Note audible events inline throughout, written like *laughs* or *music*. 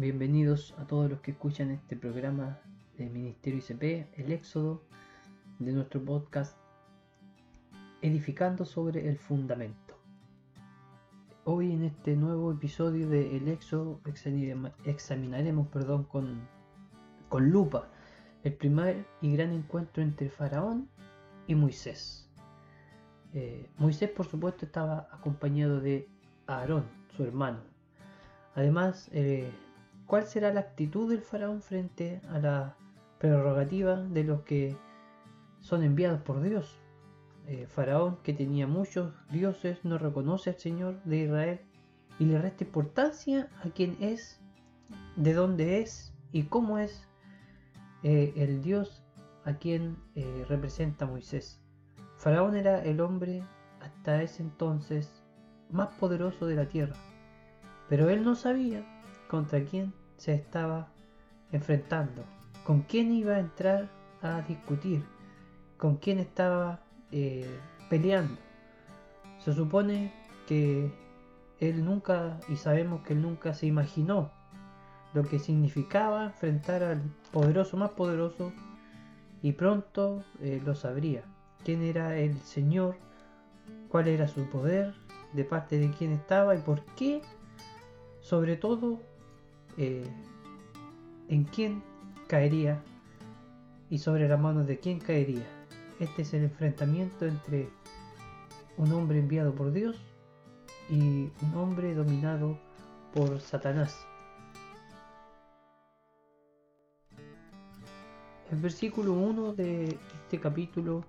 Bienvenidos a todos los que escuchan este programa de Ministerio ICP, el éxodo de nuestro podcast Edificando sobre el Fundamento. Hoy en este nuevo episodio de El éxodo examinaremos perdón, con, con lupa el primer y gran encuentro entre Faraón y Moisés. Eh, Moisés por supuesto estaba acompañado de Aarón, su hermano. Además, eh, ¿cuál será la actitud del faraón frente a la prerrogativa de los que son enviados por Dios? Eh, faraón, que tenía muchos dioses, no reconoce al Señor de Israel y le resta importancia a quien es, de dónde es y cómo es el Dios a quien representa Moisés. Faraón era el hombre hasta ese entonces más poderoso de la tierra, pero él no sabía contra quién se estaba enfrentando, con quién iba a entrar a discutir, con quién estaba eh, peleando. Se supone que él nunca, y sabemos que él nunca se imaginó lo que significaba enfrentar al poderoso más poderoso y pronto eh, lo sabría. Quién era el Señor, cuál era su poder, de parte de quién estaba y por qué, sobre todo, eh, en quién caería y sobre las manos de quién caería. Este es el enfrentamiento entre un hombre enviado por Dios y un hombre dominado por Satanás. El versículo 1 de este capítulo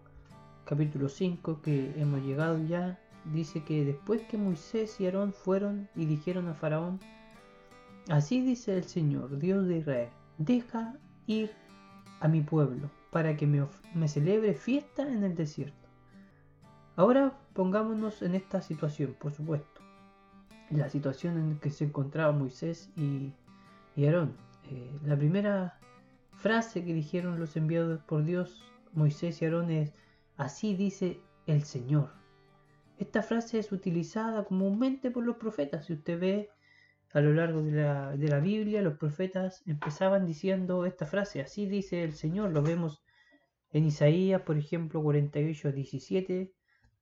capítulo 5 que hemos llegado ya, dice que después que Moisés y Aarón fueron y dijeron a Faraón, así dice el Señor, Dios de Israel, deja ir a mi pueblo para que me, celebre fiesta en el desierto. Ahora pongámonos en esta situación, por supuesto. La situación en que se encontraba Moisés y, Aarón. Eh, la primera frase que dijeron los enviados por Dios, Moisés y Aarón, es Así dice el Señor. Esta frase es utilizada comúnmente por los profetas. Si usted ve a lo largo de la, Biblia, los profetas empezaban diciendo esta frase, así dice el Señor. Lo vemos en Isaías, por ejemplo, 48, 17,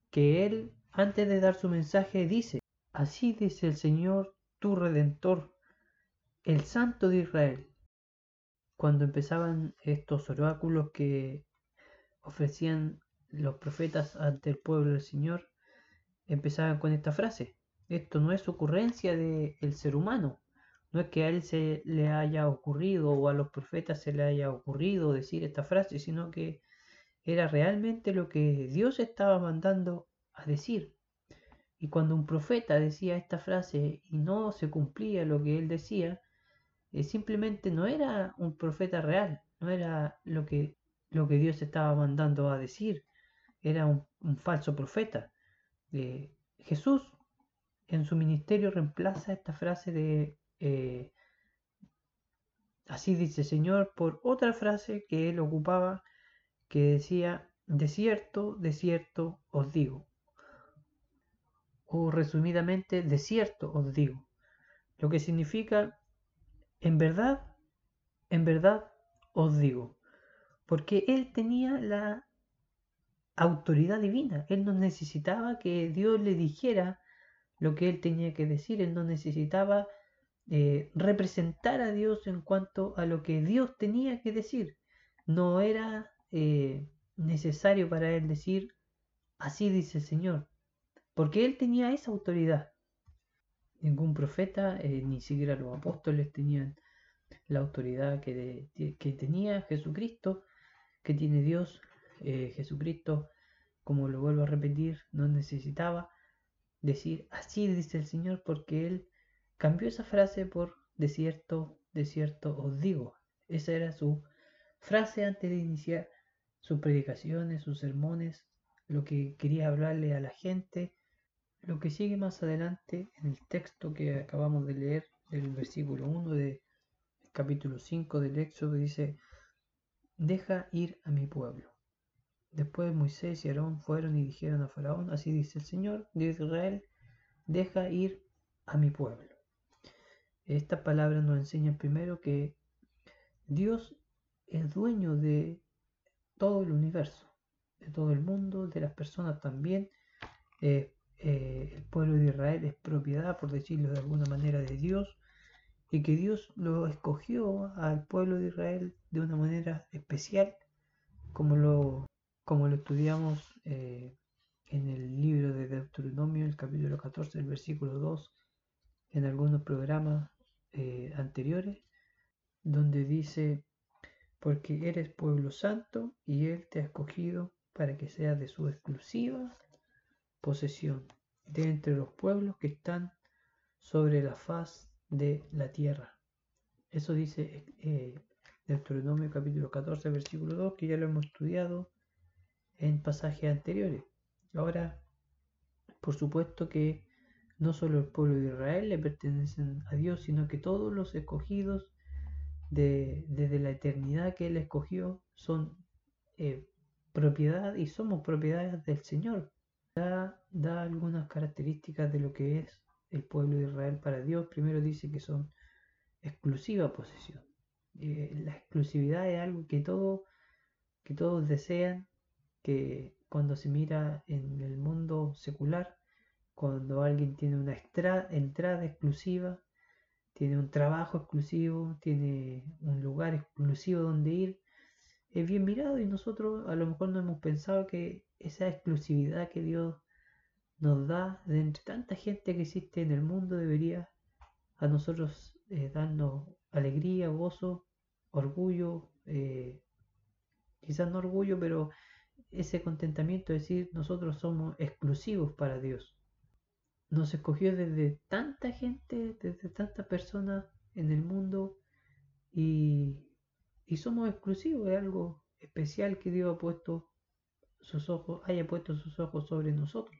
que él, antes de dar su mensaje, dice, así dice el Señor, tu redentor, el Santo de Israel. Cuando empezaban estos oráculos que ofrecían los profetas ante el pueblo del Señor empezaban con esta frase. Esto no es ocurrencia del ser humano. No es que a él se le haya ocurrido o a los profetas se le haya ocurrido decir esta frase, sino que era realmente lo que Dios estaba mandando a decir. Y cuando un profeta decía esta frase y no se cumplía lo que él decía, eh, simplemente no era un profeta real, no era lo que, lo que Dios estaba mandando a decir era un, falso profeta. de Jesús en su ministerio reemplaza esta frase de eh, así dice Señor por otra frase que él ocupaba que decía de cierto, de cierto os digo. O resumidamente, de cierto os digo. Lo que significa en verdad, en verdad os digo. Porque él tenía la autoridad divina. Él no necesitaba que Dios le dijera lo que él tenía que decir. Él no necesitaba eh, representar a Dios en cuanto a lo que Dios tenía que decir. No era eh, necesario para él decir, así dice el Señor, porque él tenía esa autoridad. Ningún profeta, eh, ni siquiera los apóstoles tenían la autoridad que, que tenía Jesucristo, que tiene Dios Jesucristo, como lo vuelvo a repetir, no necesitaba decir así dice el Señor porque Él cambió esa frase por de cierto, de cierto os digo. Esa era su frase antes de iniciar sus predicaciones, sus sermones, lo que quería hablarle a la gente. Lo que sigue más adelante en el texto que acabamos de leer, el versículo 1 del capítulo 5 del Éxodo, dice, deja ir a mi pueblo. Después Moisés y Aarón fueron y dijeron a Faraón, así dice el Señor, de Israel, deja ir a mi pueblo. Esta palabra nos enseña primero que Dios es dueño de todo el universo, de todo el mundo, de las personas también. Eh, el pueblo de Israel es propiedad, por decirlo de alguna manera, de Dios y que Dios lo escogió al pueblo de Israel de una manera especial, como lo, como lo estudiamos eh, en el libro de Deuteronomio, el capítulo 14, el versículo 2, en algunos programas eh, anteriores, donde dice, porque eres pueblo santo y Él te ha escogido para que seas de su exclusiva posesión, de entre los pueblos que están sobre la faz de la tierra. Eso dice eh, Deuteronomio capítulo 14, versículo 2, que ya lo hemos estudiado en pasajes anteriores. Ahora, por supuesto que no solo el pueblo de Israel le pertenecen a Dios, sino que todos los escogidos de, desde la eternidad que Él escogió son eh, propiedad y somos propiedades del Señor. Da, algunas características de lo que es el pueblo de Israel para Dios, primero dice que son exclusiva posesión. Eh, la exclusividad es algo que, todo, que todos desean, que cuando se mira en el mundo secular, cuando alguien tiene una entrada exclusiva, tiene un trabajo exclusivo, tiene un lugar exclusivo donde ir, es bien mirado y nosotros a lo mejor no hemos pensado que esa exclusividad que Dios nos da, de entre tanta gente que existe en el mundo, debería a nosotros eh, darnos alegría, gozo, orgullo, eh, quizás no orgullo, pero ese contentamiento de decir nosotros somos exclusivos para Dios. Nos escogió desde tanta gente, desde tantas personas en el mundo y, y somos exclusivos, es algo especial que Dios ha puesto sus ojos, haya puesto sus ojos sobre nosotros.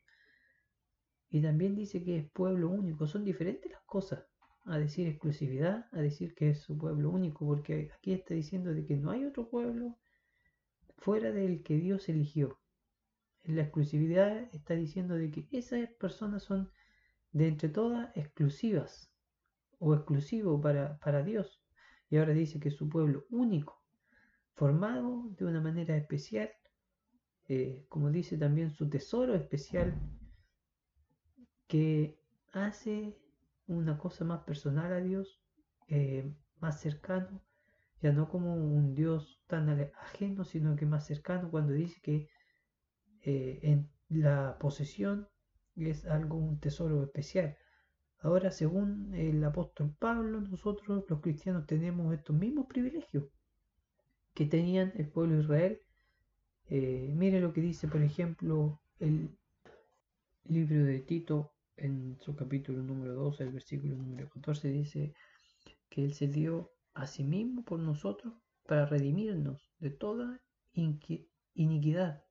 Y también dice que es pueblo único. Son diferentes las cosas. A decir exclusividad, a decir que es su pueblo único. Porque aquí está diciendo de que no hay otro pueblo fuera del que Dios eligió. En la exclusividad está diciendo de que esas personas son de entre todas exclusivas o exclusivo para, para Dios. Y ahora dice que es su pueblo único, formado de una manera especial, eh, como dice también su tesoro especial que hace una cosa más personal a Dios, eh, más cercano, ya no como un Dios tan ajeno, sino que más cercano cuando dice que eh, en la posesión es algo, un tesoro especial. Ahora, según el apóstol Pablo, nosotros los cristianos tenemos estos mismos privilegios que tenían el pueblo de Israel. Eh, mire lo que dice, por ejemplo, el libro de Tito en su capítulo número 12, el versículo número 14, dice que Él se dio a sí mismo por nosotros para redimirnos de toda iniquidad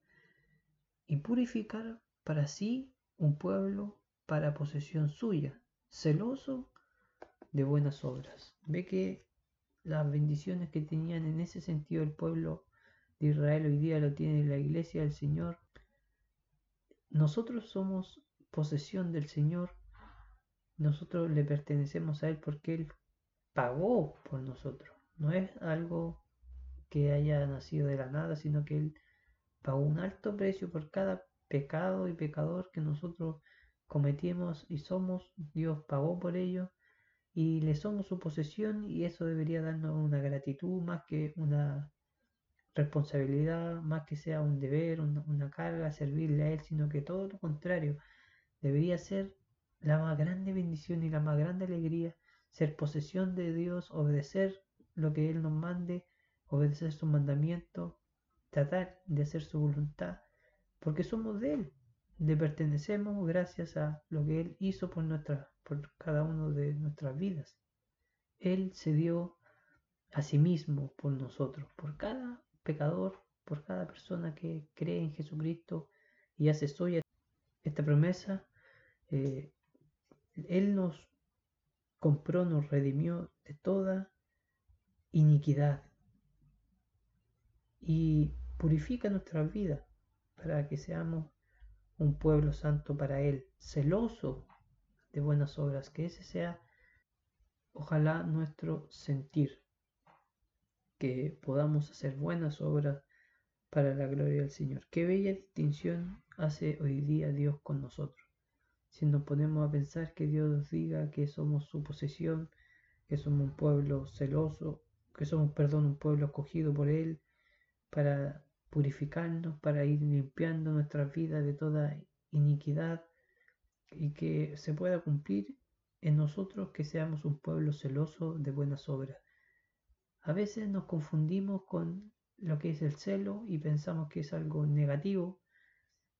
y purificar para sí un pueblo para posesión suya, celoso de buenas obras. Ve que las bendiciones que tenían en ese sentido el pueblo de Israel hoy día lo tiene la iglesia del Señor. Nosotros somos posesión del Señor. Nosotros le pertenecemos a Él porque Él pagó por nosotros. No es algo que haya nacido de la nada, sino que Él pagó un alto precio por cada pecado y pecador que nosotros cometimos y somos. Dios pagó por ello y le somos su posesión y eso debería darnos una gratitud más que una responsabilidad, más que sea un deber, una, una carga, servirle a Él, sino que todo lo contrario, Debería ser la más grande bendición y la más grande alegría ser posesión de Dios, obedecer lo que Él nos mande, obedecer su mandamiento, tratar de hacer su voluntad, porque somos de Él, le pertenecemos gracias a lo que Él hizo por, nuestra, por cada uno de nuestras vidas. Él se dio a sí mismo por nosotros, por cada pecador, por cada persona que cree en Jesucristo y hace suya esta promesa eh, él nos compró, nos redimió de toda iniquidad y purifica nuestra vida para que seamos un pueblo santo para Él, celoso de buenas obras, que ese sea ojalá nuestro sentir, que podamos hacer buenas obras para la gloria del Señor. Qué bella distinción hace hoy día Dios con nosotros. Si nos ponemos a pensar que Dios diga que somos su posesión, que somos un pueblo celoso, que somos, perdón, un pueblo escogido por Él para purificarnos, para ir limpiando nuestras vidas de toda iniquidad y que se pueda cumplir en nosotros que seamos un pueblo celoso de buenas obras. A veces nos confundimos con lo que es el celo y pensamos que es algo negativo,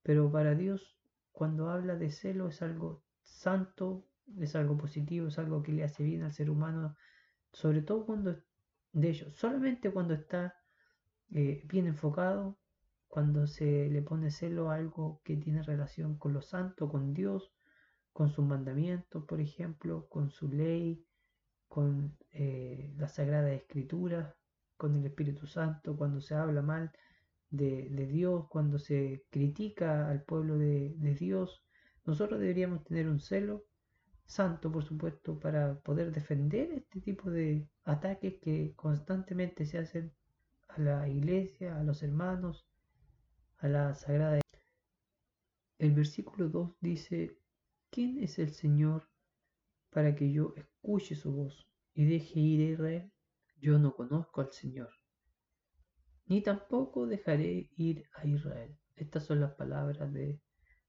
pero para Dios cuando habla de celo es algo santo, es algo positivo, es algo que le hace bien al ser humano, sobre todo cuando, de hecho, solamente cuando está eh, bien enfocado, cuando se le pone celo a algo que tiene relación con lo santo, con Dios, con sus mandamientos, por ejemplo, con su ley, con eh, la Sagrada Escritura, con el Espíritu Santo, cuando se habla mal de, Dios, cuando se critica al pueblo de, Dios, nosotros deberíamos tener un celo santo, por supuesto, para poder defender este tipo de ataques que constantemente se hacen a la iglesia, a los hermanos, a la sagrada. El versículo 2 dice, ¿quién es el Señor para que yo escuche su voz y deje ir a Israel? Yo no conozco al Señor, ni tampoco dejaré ir a Israel. Estas son las palabras de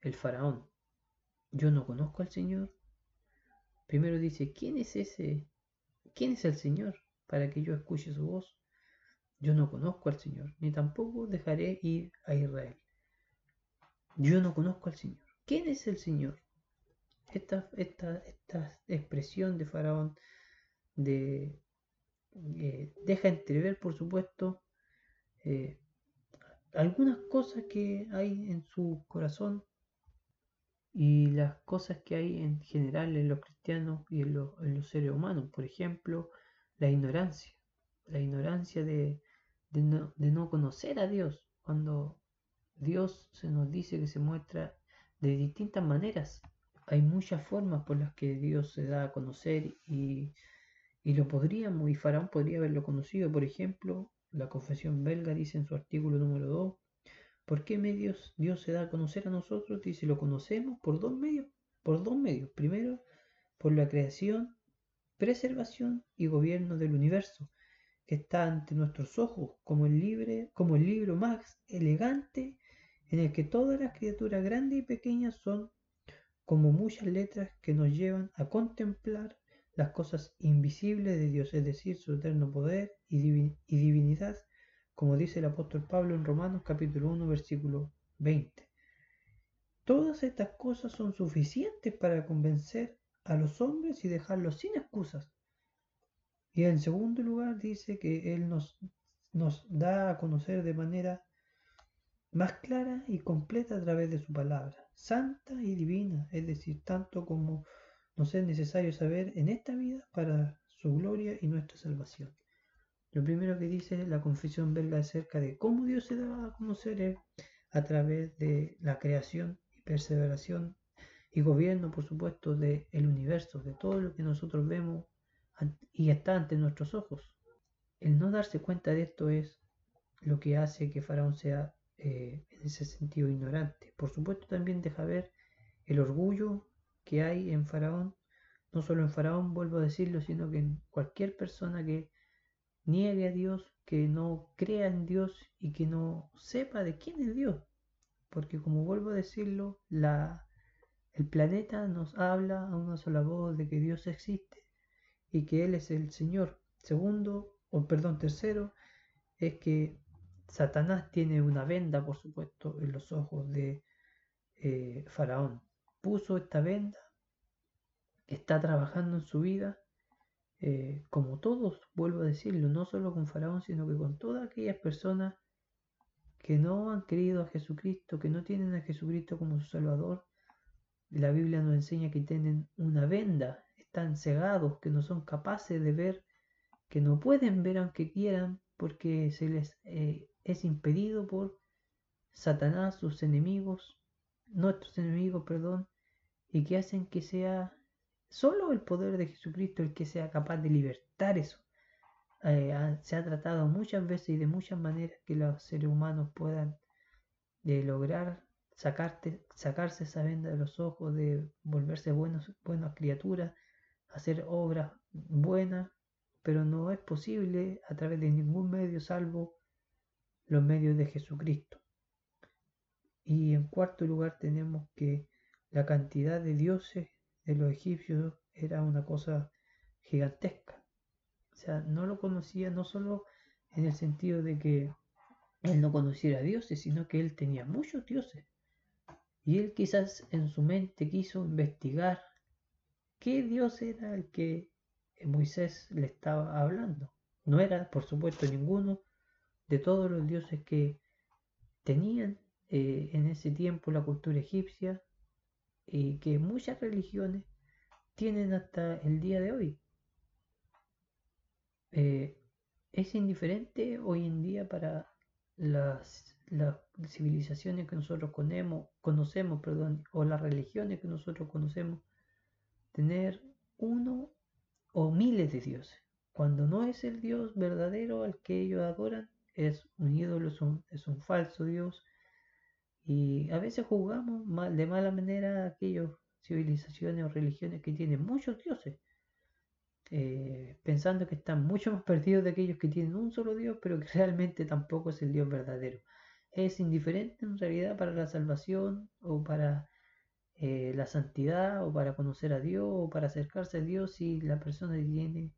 el faraón. Yo no conozco al Señor. Primero dice, ¿quién es ese? ¿Quién es el Señor para que yo escuche su voz? Yo no conozco al Señor, ni tampoco dejaré ir a Israel. Yo no conozco al Señor. ¿Quién es el Señor? Esta, esta, esta expresión de Faraón de eh, deja entrever, por supuesto, eh, algunas cosas que hay en su corazón y las cosas que hay en general en los cristianos y en, los seres humanos. Por ejemplo, la ignorancia. La ignorancia de, no, conocer a Dios. Cuando Dios se nos dice que se muestra de distintas maneras. Hay muchas formas por las que Dios se da a conocer y lo podríamos, y Faraón podría haberlo conocido, por ejemplo, la confesión belga dice en su artículo número 2, ¿por qué medios Dios se da a conocer a nosotros? Dice, lo conocemos por dos medios, por dos medios. Primero, por la creación, preservación y gobierno del universo, que está ante nuestros ojos como el, libre, como el libro más elegante en el que todas las criaturas grandes y pequeñas son como muchas letras que nos llevan a contemplar las cosas invisibles de Dios, es decir, su eterno poder y, divinidad, como dice el apóstol Pablo en Romanos capítulo 1, versículo 20. Todas estas cosas son suficientes para convencer a los hombres y dejarlos sin excusas. Y en segundo lugar dice que Él nos, nos da a conocer de manera más clara y completa a través de su palabra, santa y divina, es decir, tanto como nos es necesario saber en esta vida para su gloria y nuestra salvación. Lo primero que dice la confesión belga acerca de cómo Dios se da a conocer a través de la creación y perseveración y gobierno, por supuesto, del el universo, de todo lo que nosotros vemos y está ante nuestros ojos. El no darse cuenta de esto es lo que hace que Faraón sea eh, en ese sentido ignorante. Por supuesto también deja ver el orgullo que hay en Faraón, no solo en Faraón, vuelvo a decirlo, sino que en cualquier persona que niegue a Dios, que no crea en Dios y que no sepa de quién es Dios. Porque como vuelvo a decirlo, la, el planeta nos habla a una sola voz de que Dios existe y que Él es el Señor. Segundo, o perdón, tercero, es que Satanás tiene una venda, por supuesto, en los ojos de eh, Faraón puso esta venda, está trabajando en su vida, eh, como todos, vuelvo a decirlo, no solo con Faraón, sino que con todas aquellas personas que no han creído a Jesucristo, que no tienen a Jesucristo como su Salvador. La Biblia nos enseña que tienen una venda, están cegados, que no son capaces de ver, que no pueden ver aunque quieran, porque se les eh, es impedido por Satanás, sus enemigos, nuestros enemigos, perdón, y que hacen que sea solo el poder de Jesucristo el que sea capaz de libertar eso. Eh, se ha tratado muchas veces y de muchas maneras que los seres humanos puedan de lograr sacarte, sacarse esa venda de los ojos, de volverse buenos, buenas criaturas, hacer obras buenas, pero no es posible a través de ningún medio salvo los medios de Jesucristo. Y en cuarto lugar tenemos que la cantidad de dioses de los egipcios era una cosa gigantesca. O sea, no lo conocía no solo en el sentido de que él no conociera dioses, sino que él tenía muchos dioses. Y él quizás en su mente quiso investigar qué dios era el que Moisés le estaba hablando. No era, por supuesto, ninguno de todos los dioses que tenían eh, en ese tiempo la cultura egipcia y que muchas religiones tienen hasta el día de hoy. Eh, es indiferente hoy en día para las, civilizaciones que nosotros conocemos, o las religiones que nosotros conocemos, tener uno o miles de dioses. Cuando no es el Dios verdadero al que ellos adoran, es un ídolo, es un falso Dios. Y a veces juzgamos mal, de mala manera aquellas civilizaciones o religiones que tienen muchos dioses. Eh, pensando que están mucho más perdidos de aquellos que tienen un solo Dios, pero que *laughs* realmente tampoco es el Dios verdadero. Es indiferente en realidad para la salvación o para eh, la santidad o para conocer a Dios o para acercarse a Dios si la persona tiene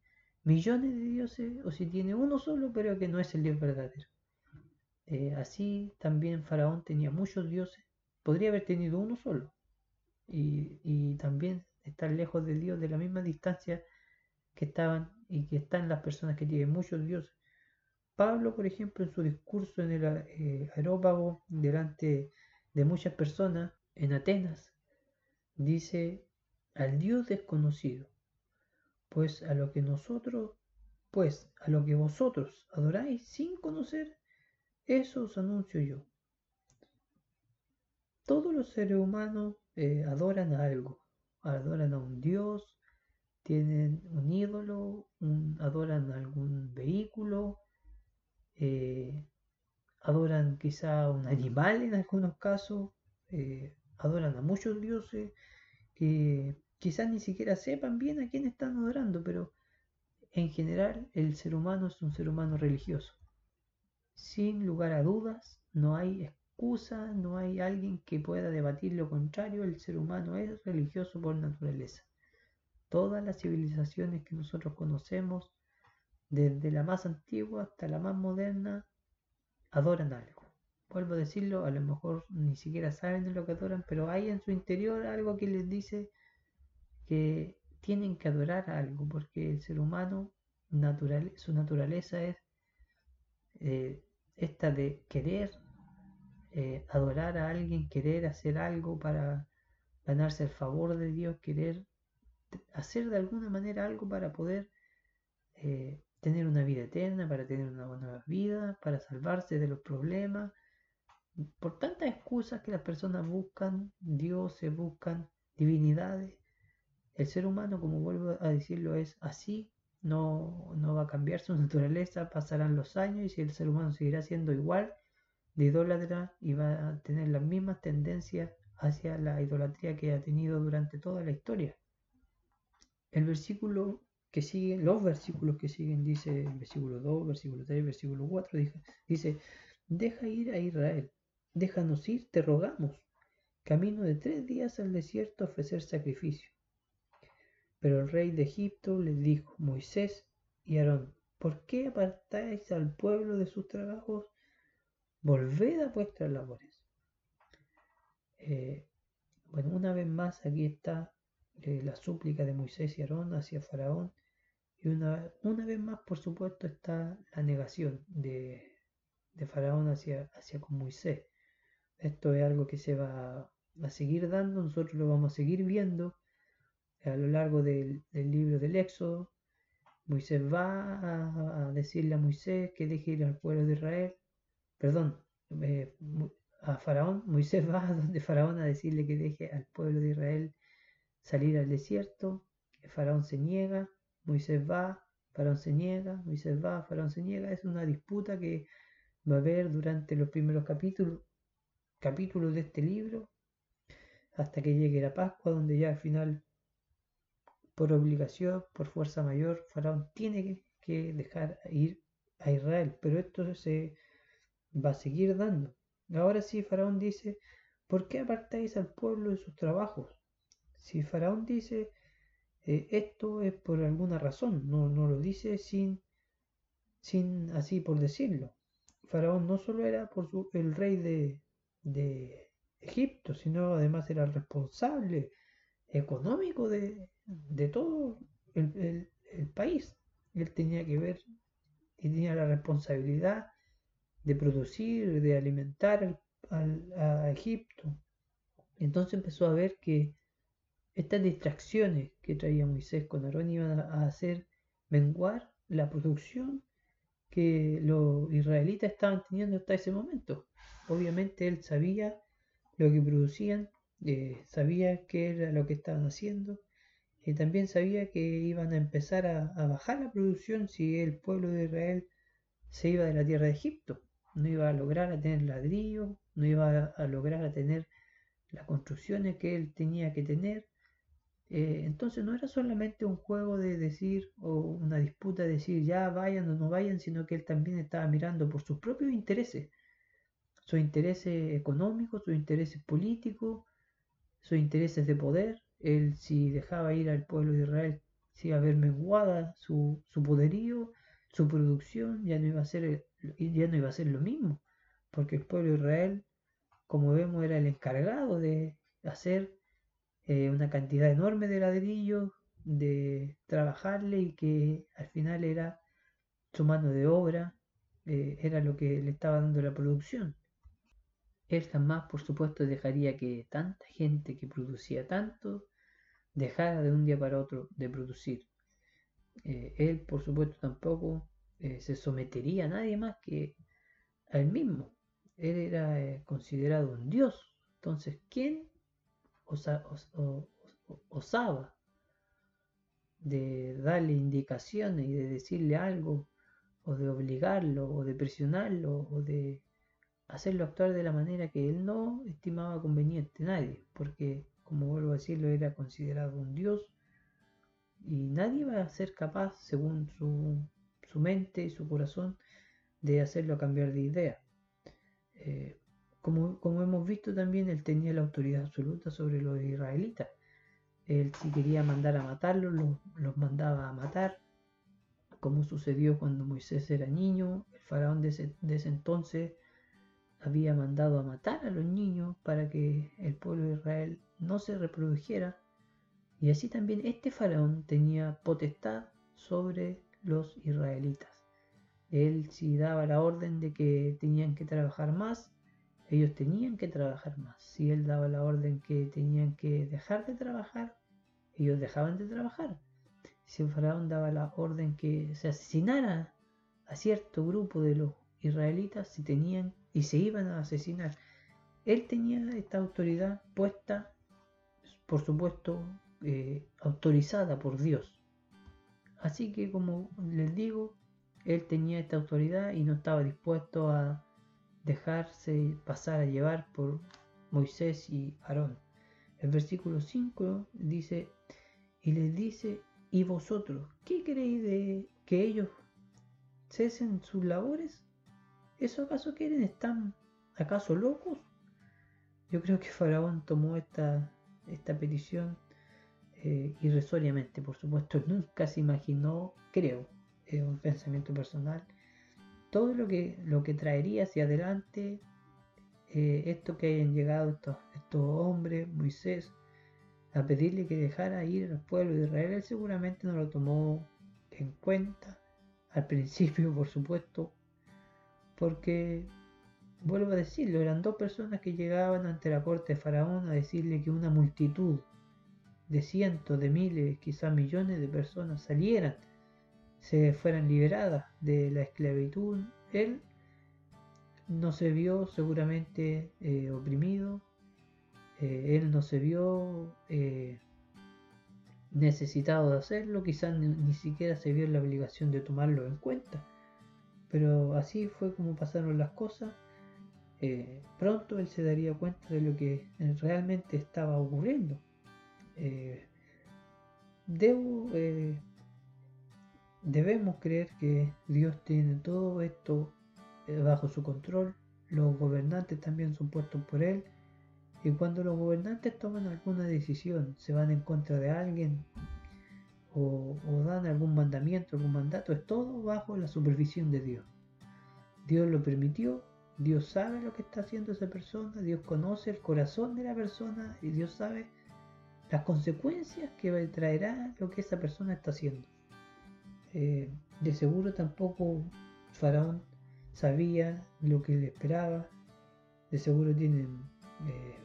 millones de dioses o si tiene uno solo pero que no es el Dios verdadero. Eh, así también Faraón tenía muchos dioses, podría haber tenido uno solo y, y también estar lejos de Dios de la misma distancia que estaban y que están las personas que tienen muchos dioses. Pablo, por ejemplo, en su discurso en el eh, aerópago delante de muchas personas en Atenas, dice al Dios desconocido, pues a lo que nosotros, pues a lo que vosotros adoráis sin conocer, eso os anuncio yo. Todos los seres humanos eh, adoran a algo, adoran a un Dios, tienen un ídolo, adoran algún vehículo, eh, adoran quizá un animal en algunos casos, eh, adoran a muchos dioses que quizás ni siquiera sepan bien a quién están adorando, pero en general el ser humano es un ser humano religioso. Sin lugar a dudas, no hay excusa, no hay alguien que pueda debatir lo contrario, el ser humano es religioso por naturaleza. Todas las civilizaciones que nosotros conocemos, desde la más antigua hasta la más moderna, adoran algo. Vuelvo a decirlo, a lo mejor ni siquiera saben de lo que adoran, pero hay en su interior algo que les dice que tienen que adorar algo, porque el ser humano, natural, su naturaleza es eh, esta de querer eh, adorar a alguien, querer hacer algo para ganarse el favor de Dios, querer hacer de alguna manera algo para poder eh, tener una vida eterna, para tener una buena vida, para salvarse de los problemas. Por tantas excusas que las personas buscan, dioses buscan, divinidades. El ser humano, como vuelvo a decirlo, es así, no, no va a cambiar su naturaleza, pasarán los años y el ser humano seguirá siendo igual de idólatra y va a tener las mismas tendencias hacia la idolatría que ha tenido durante toda la historia. El versículo que sigue, los versículos que siguen, dice versículo 2, versículo 3, versículo 4, dice, deja ir a Israel, déjanos ir, te rogamos, camino de tres días al desierto a ofrecer sacrificio. Pero el rey de Egipto les dijo, Moisés y Aarón, ¿por qué apartáis al pueblo de sus trabajos? Volved a vuestras labores. Eh, bueno, una vez más aquí está la súplica de Moisés y Aarón hacia Faraón. Y una, una vez más, por supuesto, está la negación de, de Faraón hacia, hacia con Moisés. Esto es algo que se va a seguir dando, nosotros lo vamos a seguir viendo a lo largo del, libro del Éxodo. Moisés va a, decirle a Moisés que deje ir al pueblo de Israel. Perdón, eh, a Faraón. *laughs* Moisés va a donde Faraón a decirle que deje al pueblo de Israel salir al desierto Faraón se niega, Moisés va, Faraón se niega, Moisés va, Faraón se niega. Es una disputa que va a haber durante los primeros capítulos, capítulos de este libro, hasta que llegue la Pascua, donde ya al final, por obligación, por fuerza mayor, Faraón tiene que dejar ir a Israel. Pero esto se va a seguir dando. Ahora sí, Faraón dice, ¿por qué apartáis al pueblo de sus trabajos? Si Faraón dice, eh, esto es por alguna razón, no, no lo dice sin, sin así por decirlo. Faraón no solo era el rey de, de Egipto, sino además era el responsable económico de, de todo el, país. Él tenía que ver y tenía la responsabilidad de producir, de alimentar al, a Egipto. Entonces empezó a ver que estas distracciones que traía Moisés con Aarón iban a hacer menguar la producción que los israelitas estaban teniendo hasta ese momento. Obviamente él sabía lo que producían, eh, sabía qué era lo que estaban haciendo, y también sabía que iban a empezar a, bajar la producción si el pueblo de Israel se iba de la tierra de Egipto. No iba a lograr a tener ladrillo, no iba a, a lograr a tener las construcciones que él tenía que tener, eh, entonces no era solamente un juego de decir o una disputa de decir ya vayan o no vayan, sino que él también estaba mirando por sus propios intereses, sus intereses económicos, sus intereses políticos, sus intereses de poder. Él si dejaba ir al pueblo de Israel, si iba a ver menguada su, su poderío, su producción, ya no iba a ser ya no iba a ser lo mismo, porque el pueblo de Israel, como vemos, era el encargado de hacer eh, una cantidad enorme de ladrillos, de trabajarle y que al final era su mano de obra, eh, era lo que le estaba dando la producción. Él jamás, por supuesto, dejaría que tanta gente que producía tanto dejara de un día para otro de producir. Eh, él, por supuesto, tampoco se sometería a nadie más que a él mismo. Él era considerado un dios. Entonces, ¿quién osaba de darle indicaciones y de decirle algo, o de obligarlo, o de presionarlo, o de hacerlo actuar de la manera que él no estimaba conveniente, nadie, porque, como vuelvo a decirlo, era considerado un dios y nadie va a ser capaz, según su, su mente y su corazón, de hacerlo cambiar de idea. Eh, como, hemos visto también, él tenía la autoridad absoluta sobre los israelitas. Él si quería mandar a matarlos, los, mandaba a matar, como sucedió cuando Moisés era niño. El faraón de de ese entonces había mandado a matar a los niños para que el pueblo de Israel no se reprodujera. Y así también este faraón tenía potestad sobre los israelitas. Él si daba la orden de que tenían que trabajar más, ellos tenían que trabajar más. Si él daba la orden que tenían que dejar de trabajar, ellos dejaban de trabajar. Si el faraón daba la orden que se asesinara a cierto grupo de los israelitas, si tenían y se iban a asesinar, él tenía esta autoridad puesta, por supuesto, eh, autorizada por Dios. Así que como les digo, él tenía esta autoridad y no estaba dispuesto a dejarse pasar a llevar por Moisés y Aarón. El versículo 5 dice, y les dice, ¿y vosotros qué creéis de que ellos cesen sus labores? ¿Eso acaso quieren? ¿Están acaso locos? Yo creo que Faraón tomó esta, esta petición eh, irrisoriamente, por supuesto, *laughs* nunca se imaginó, creo, es un pensamiento personal, todo lo que, lo que traería hacia adelante eh, esto que hayan llegado estos, estos hombres, Moisés, a pedirle que dejara ir al pueblo de Israel, él seguramente no lo tomó en cuenta al principio, *laughs* por supuesto, porque, vuelvo a decirlo, eran dos personas que llegaban ante la corte de Faraón a decirle que una multitud de cientos de miles, quizás millones de personas salieran se fueran liberadas de la esclavitud, él no se vio seguramente eh, oprimido, eh, él no se vio eh, necesitado de hacerlo, quizás ni, siquiera se vio la obligación de tomarlo en cuenta. Pero así fue como pasaron las cosas. Eh, pronto él se daría cuenta de lo que realmente estaba ocurriendo. Eh, debo, eh, debemos creer que Dios tiene todo esto bajo su control. Los gobernantes también son puestos por él y cuando los gobernantes toman alguna decisión, se van en contra de alguien o, dan algún mandamiento, algún mandato, es todo bajo la supervisión de Dios. Dios lo permitió, Dios sabe lo que está haciendo esa persona, Dios conoce el corazón de la persona y Dios sabe las consecuencias que traerá lo que esa persona está haciendo. Eh, de seguro tampoco Faraón sabía lo que le esperaba, de seguro tienen eh,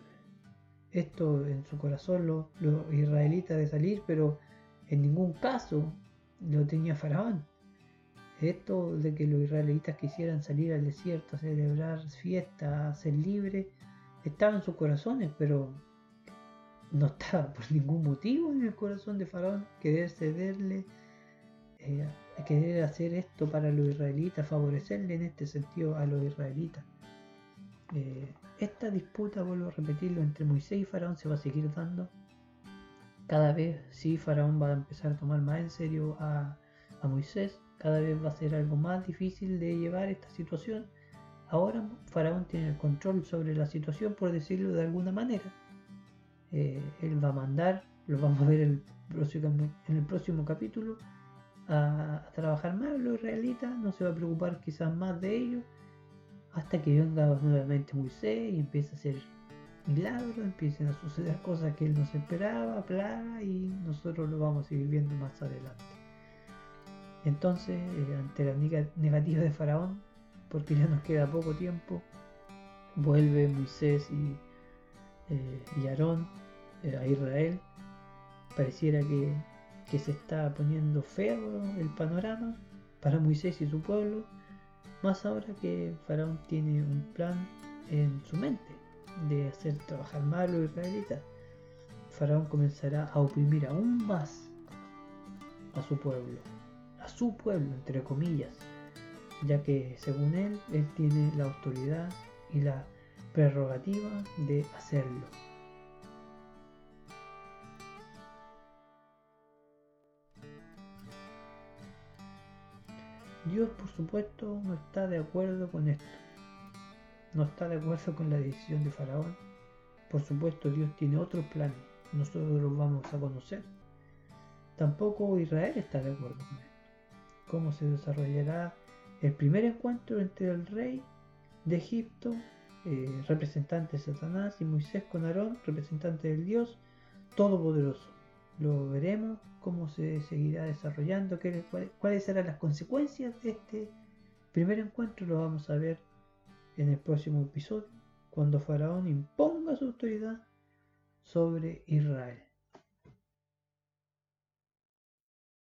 esto en su corazón los israelitas de salir, pero en ningún caso lo tenía Faraón. Esto de que los israelitas quisieran salir al desierto a celebrar fiestas, a ser libres, estaba en sus corazones, pero no estaba por ningún motivo en el corazón de Faraón querer cederle, eh, querer hacer esto para los israelitas, favorecerle en este sentido a los israelitas. Eh, esta disputa, vuelvo a repetirlo, entre Moisés y Faraón se va a seguir dando. Cada vez sí Faraón va a empezar a tomar más en serio a, Moisés. Cada vez va a ser algo más difícil de llevar esta situación. Ahora Faraón tiene el control sobre la situación, por decirlo de alguna manera. Eh, él va a mandar, lo vamos a ver en el próximo capítulo, a, a trabajar más los israelitas. No se va a preocupar quizás más de ellos hasta que venga nuevamente Moisés y empiece a hacer milagros, empiecen a suceder cosas que él no esperaba, plaga, y nosotros lo vamos a ir viendo más adelante. Entonces, eh, ante la negativa de Faraón, porque ya nos queda poco tiempo, vuelve Moisés y, eh, y Aarón eh, a Israel. Pareciera que, que se está poniendo feo el panorama para Moisés y su pueblo más ahora que Faraón tiene un plan en su mente de hacer trabajar mal a los. Faraón comenzará a oprimir aún más a su pueblo, a su pueblo, entre comillas, ya que según él, él tiene la autoridad y la prerrogativa de hacerlo. Dios, por supuesto, no está de acuerdo con esto. No está de acuerdo con la decisión de Faraón. Por supuesto, Dios tiene otros planes. Nosotros los vamos a conocer. Tampoco Israel está de acuerdo con esto. ¿Cómo se desarrollará el primer encuentro entre el rey de Egipto, eh, representante de Satanás, y Moisés con Aarón, representante del Dios Todopoderoso? Lo veremos cómo se seguirá desarrollando, cuáles serán las consecuencias de este primer encuentro, lo vamos a ver en el próximo episodio, cuando Faraón imponga su autoridad sobre Israel.